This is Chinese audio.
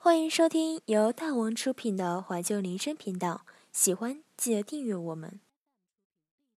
欢迎收听由大王出品的怀旧铃声频道喜欢记得订阅我们。